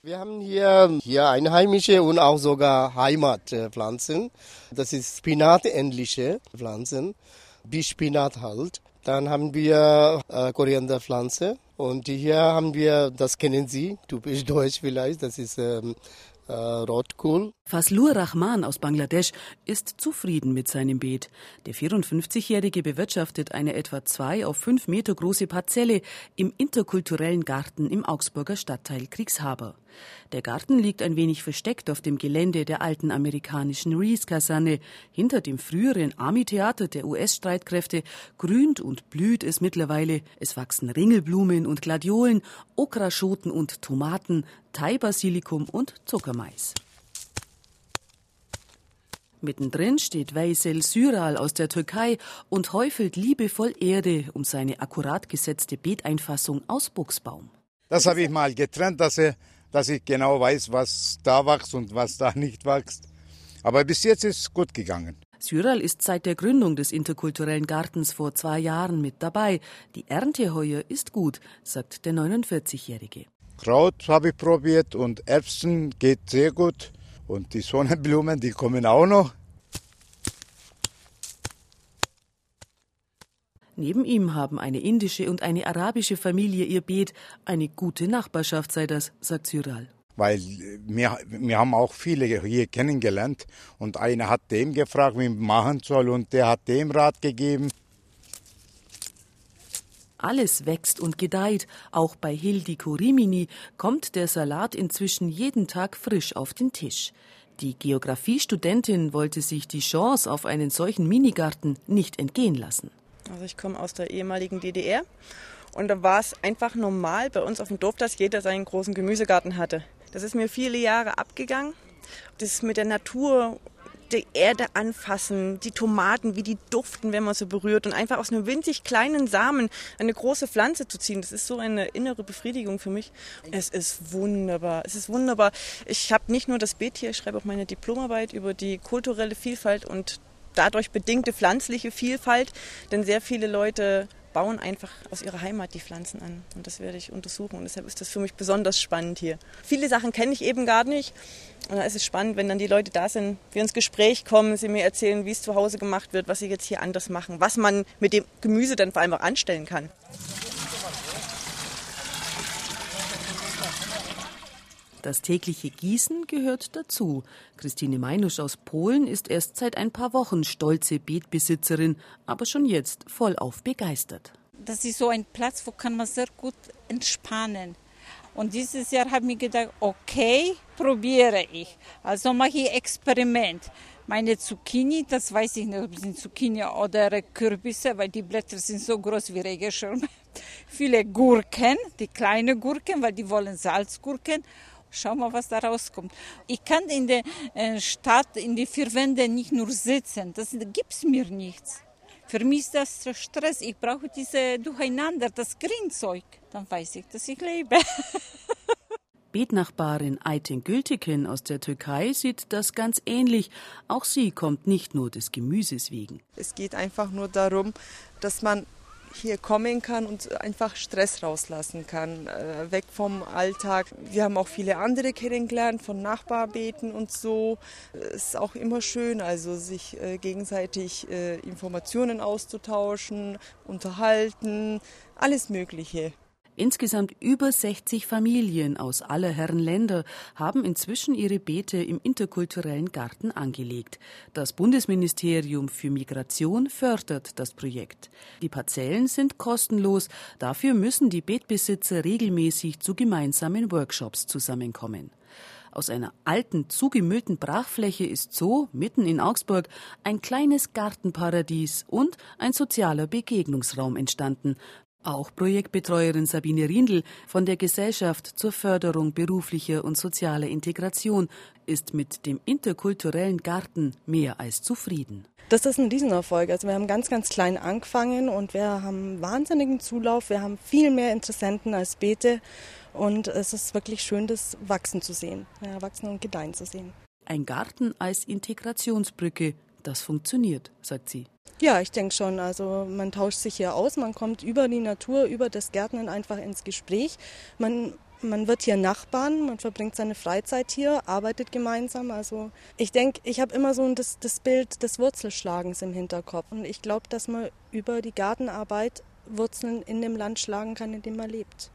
Wir haben hier, hier einheimische und auch sogar Heimatpflanzen. Das ist spinatähnliche Pflanzen, wie Spinat halt. Dann haben wir äh, Korianderpflanze und hier haben wir, das kennen Sie, typisch deutsch vielleicht, das ist ähm, äh, Rotkohl. Faslur Rahman aus Bangladesch ist zufrieden mit seinem Beet. Der 54-Jährige bewirtschaftet eine etwa zwei auf fünf Meter große Parzelle im interkulturellen Garten im Augsburger Stadtteil Kriegshaber. Der Garten liegt ein wenig versteckt auf dem Gelände der alten amerikanischen Reese-Kaserne. Hinter dem früheren Army-Theater der US-Streitkräfte grünt und blüht es mittlerweile. Es wachsen Ringelblumen und Gladiolen, Okraschoten und Tomaten, Thai-Basilikum und Zuckermais. Mittendrin steht Weisel Syral aus der Türkei und häufelt liebevoll Erde um seine akkurat gesetzte Beeteinfassung aus Buchsbaum. Das habe ich mal getrennt, dass, er, dass ich genau weiß, was da wächst und was da nicht wächst. Aber bis jetzt ist es gut gegangen. Syral ist seit der Gründung des interkulturellen Gartens vor zwei Jahren mit dabei. Die Ernte heuer ist gut, sagt der 49-Jährige. Kraut habe ich probiert und Erbsen geht sehr gut. Und die Sonnenblumen, die kommen auch noch. Neben ihm haben eine indische und eine arabische Familie ihr Beet. Eine gute Nachbarschaft sei das, sagt Syral. Weil wir, wir haben auch viele hier kennengelernt und einer hat dem gefragt, wie man machen soll und der hat dem Rat gegeben. Alles wächst und gedeiht. Auch bei Hildi Korimini kommt der Salat inzwischen jeden Tag frisch auf den Tisch. Die Geografiestudentin wollte sich die Chance auf einen solchen Minigarten nicht entgehen lassen. Also ich komme aus der ehemaligen DDR und da war es einfach normal bei uns auf dem Dorf, dass jeder seinen großen Gemüsegarten hatte. Das ist mir viele Jahre abgegangen. Das mit der Natur die Erde anfassen, die Tomaten, wie die duften, wenn man sie berührt und einfach aus einem winzig kleinen Samen eine große Pflanze zu ziehen, das ist so eine innere Befriedigung für mich. Es ist wunderbar, es ist wunderbar. Ich habe nicht nur das Beet hier, ich schreibe auch meine Diplomarbeit über die kulturelle Vielfalt und dadurch bedingte pflanzliche Vielfalt, denn sehr viele Leute bauen einfach aus ihrer Heimat die Pflanzen an. Und das werde ich untersuchen. Und deshalb ist das für mich besonders spannend hier. Viele Sachen kenne ich eben gar nicht. Und da ist es spannend, wenn dann die Leute da sind, wir ins Gespräch kommen, sie mir erzählen, wie es zu Hause gemacht wird, was sie jetzt hier anders machen, was man mit dem Gemüse dann vor allem auch anstellen kann. Das tägliche Gießen gehört dazu. Christine Meinusch aus Polen ist erst seit ein paar Wochen stolze Beetbesitzerin, aber schon jetzt vollauf begeistert. Das ist so ein Platz, wo kann man sehr gut entspannen. Und dieses Jahr habe ich mir gedacht, okay, probiere ich. Also mache ich Experiment. Meine Zucchini, das weiß ich nicht, ob es Zucchini oder Kürbisse, weil die Blätter sind so groß wie Regenschirme. Viele Gurken, die kleinen Gurken, weil die wollen Salzgurken Schauen wir, was da rauskommt. Ich kann in der äh, Stadt, in die vier Wände nicht nur sitzen. Das gibt es mir nichts. Für mich ist das Stress. Ich brauche diese Durcheinander, das Grünzeug. Dann weiß ich, dass ich lebe. Beetnachbarin Ayten Gültiken aus der Türkei sieht das ganz ähnlich. Auch sie kommt nicht nur des Gemüses wegen. Es geht einfach nur darum, dass man hier kommen kann und einfach Stress rauslassen kann, äh, weg vom Alltag. Wir haben auch viele andere kennengelernt, von Nachbarbeten und so. Es ist auch immer schön, also sich äh, gegenseitig äh, Informationen auszutauschen, unterhalten, alles Mögliche. Insgesamt über 60 Familien aus aller Herren Länder haben inzwischen ihre Beete im interkulturellen Garten angelegt. Das Bundesministerium für Migration fördert das Projekt. Die Parzellen sind kostenlos, dafür müssen die Beetbesitzer regelmäßig zu gemeinsamen Workshops zusammenkommen. Aus einer alten, zugemüllten Brachfläche ist so, mitten in Augsburg, ein kleines Gartenparadies und ein sozialer Begegnungsraum entstanden, auch Projektbetreuerin Sabine Rindl von der Gesellschaft zur Förderung beruflicher und sozialer Integration ist mit dem interkulturellen Garten mehr als zufrieden. Das ist ein Riesenerfolg. Also wir haben ganz, ganz klein angefangen und wir haben wahnsinnigen Zulauf. Wir haben viel mehr Interessenten als Beete und es ist wirklich schön, das wachsen zu sehen, ja, wachsen und gedeihen zu sehen. Ein Garten als Integrationsbrücke, das funktioniert, sagt sie. Ja, ich denke schon. Also man tauscht sich hier aus, man kommt über die Natur, über das Gärtnern einfach ins Gespräch. Man Man wird hier Nachbarn, man verbringt seine Freizeit hier, arbeitet gemeinsam. Also ich denke, ich habe immer so das, das Bild des Wurzelschlagens im Hinterkopf. Und ich glaube, dass man über die Gartenarbeit Wurzeln in dem Land schlagen kann, in dem man lebt.